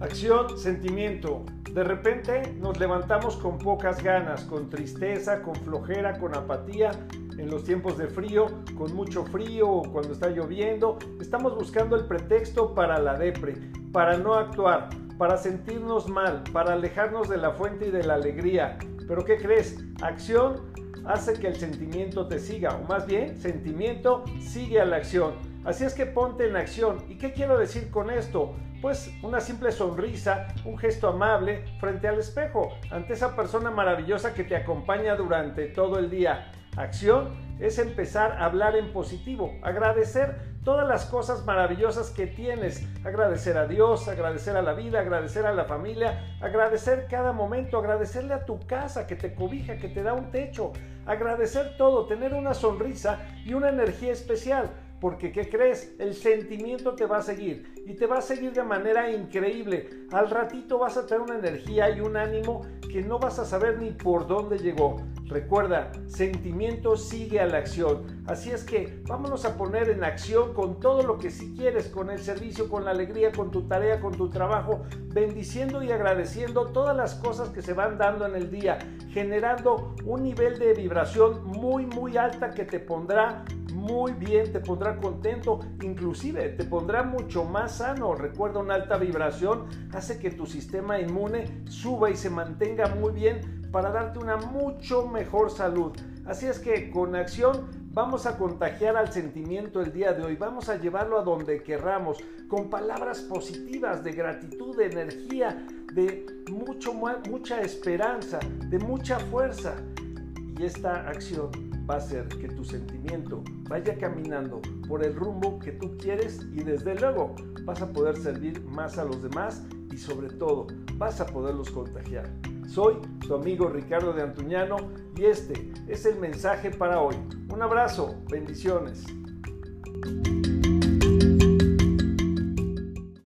Acción, sentimiento. De repente nos levantamos con pocas ganas, con tristeza, con flojera, con apatía, en los tiempos de frío, con mucho frío o cuando está lloviendo. Estamos buscando el pretexto para la depre, para no actuar, para sentirnos mal, para alejarnos de la fuente y de la alegría. Pero ¿qué crees? Acción hace que el sentimiento te siga, o más bien, sentimiento sigue a la acción. Así es que ponte en acción. ¿Y qué quiero decir con esto? Pues una simple sonrisa, un gesto amable frente al espejo, ante esa persona maravillosa que te acompaña durante todo el día. Acción es empezar a hablar en positivo, agradecer todas las cosas maravillosas que tienes, agradecer a Dios, agradecer a la vida, agradecer a la familia, agradecer cada momento, agradecerle a tu casa que te cobija, que te da un techo, agradecer todo, tener una sonrisa y una energía especial. Porque, ¿qué crees? El sentimiento te va a seguir y te va a seguir de manera increíble. Al ratito vas a tener una energía y un ánimo que no vas a saber ni por dónde llegó. Recuerda, sentimiento sigue a la acción. Así es que vámonos a poner en acción con todo lo que si quieres, con el servicio, con la alegría, con tu tarea, con tu trabajo, bendiciendo y agradeciendo todas las cosas que se van dando en el día, generando un nivel de vibración muy, muy alta que te pondrá muy bien, te pondrá contento, inclusive te pondrá mucho más sano. Recuerda, una alta vibración hace que tu sistema inmune suba y se mantenga muy bien para darte una mucho mejor salud. Así es que con acción vamos a contagiar al sentimiento el día de hoy, vamos a llevarlo a donde querramos, con palabras positivas de gratitud, de energía, de mucho, mucha esperanza, de mucha fuerza. Y esta acción va a hacer que tu sentimiento vaya caminando por el rumbo que tú quieres y desde luego vas a poder servir más a los demás y sobre todo vas a poderlos contagiar. Soy tu amigo Ricardo de Antuñano y este es el mensaje para hoy. Un abrazo, bendiciones.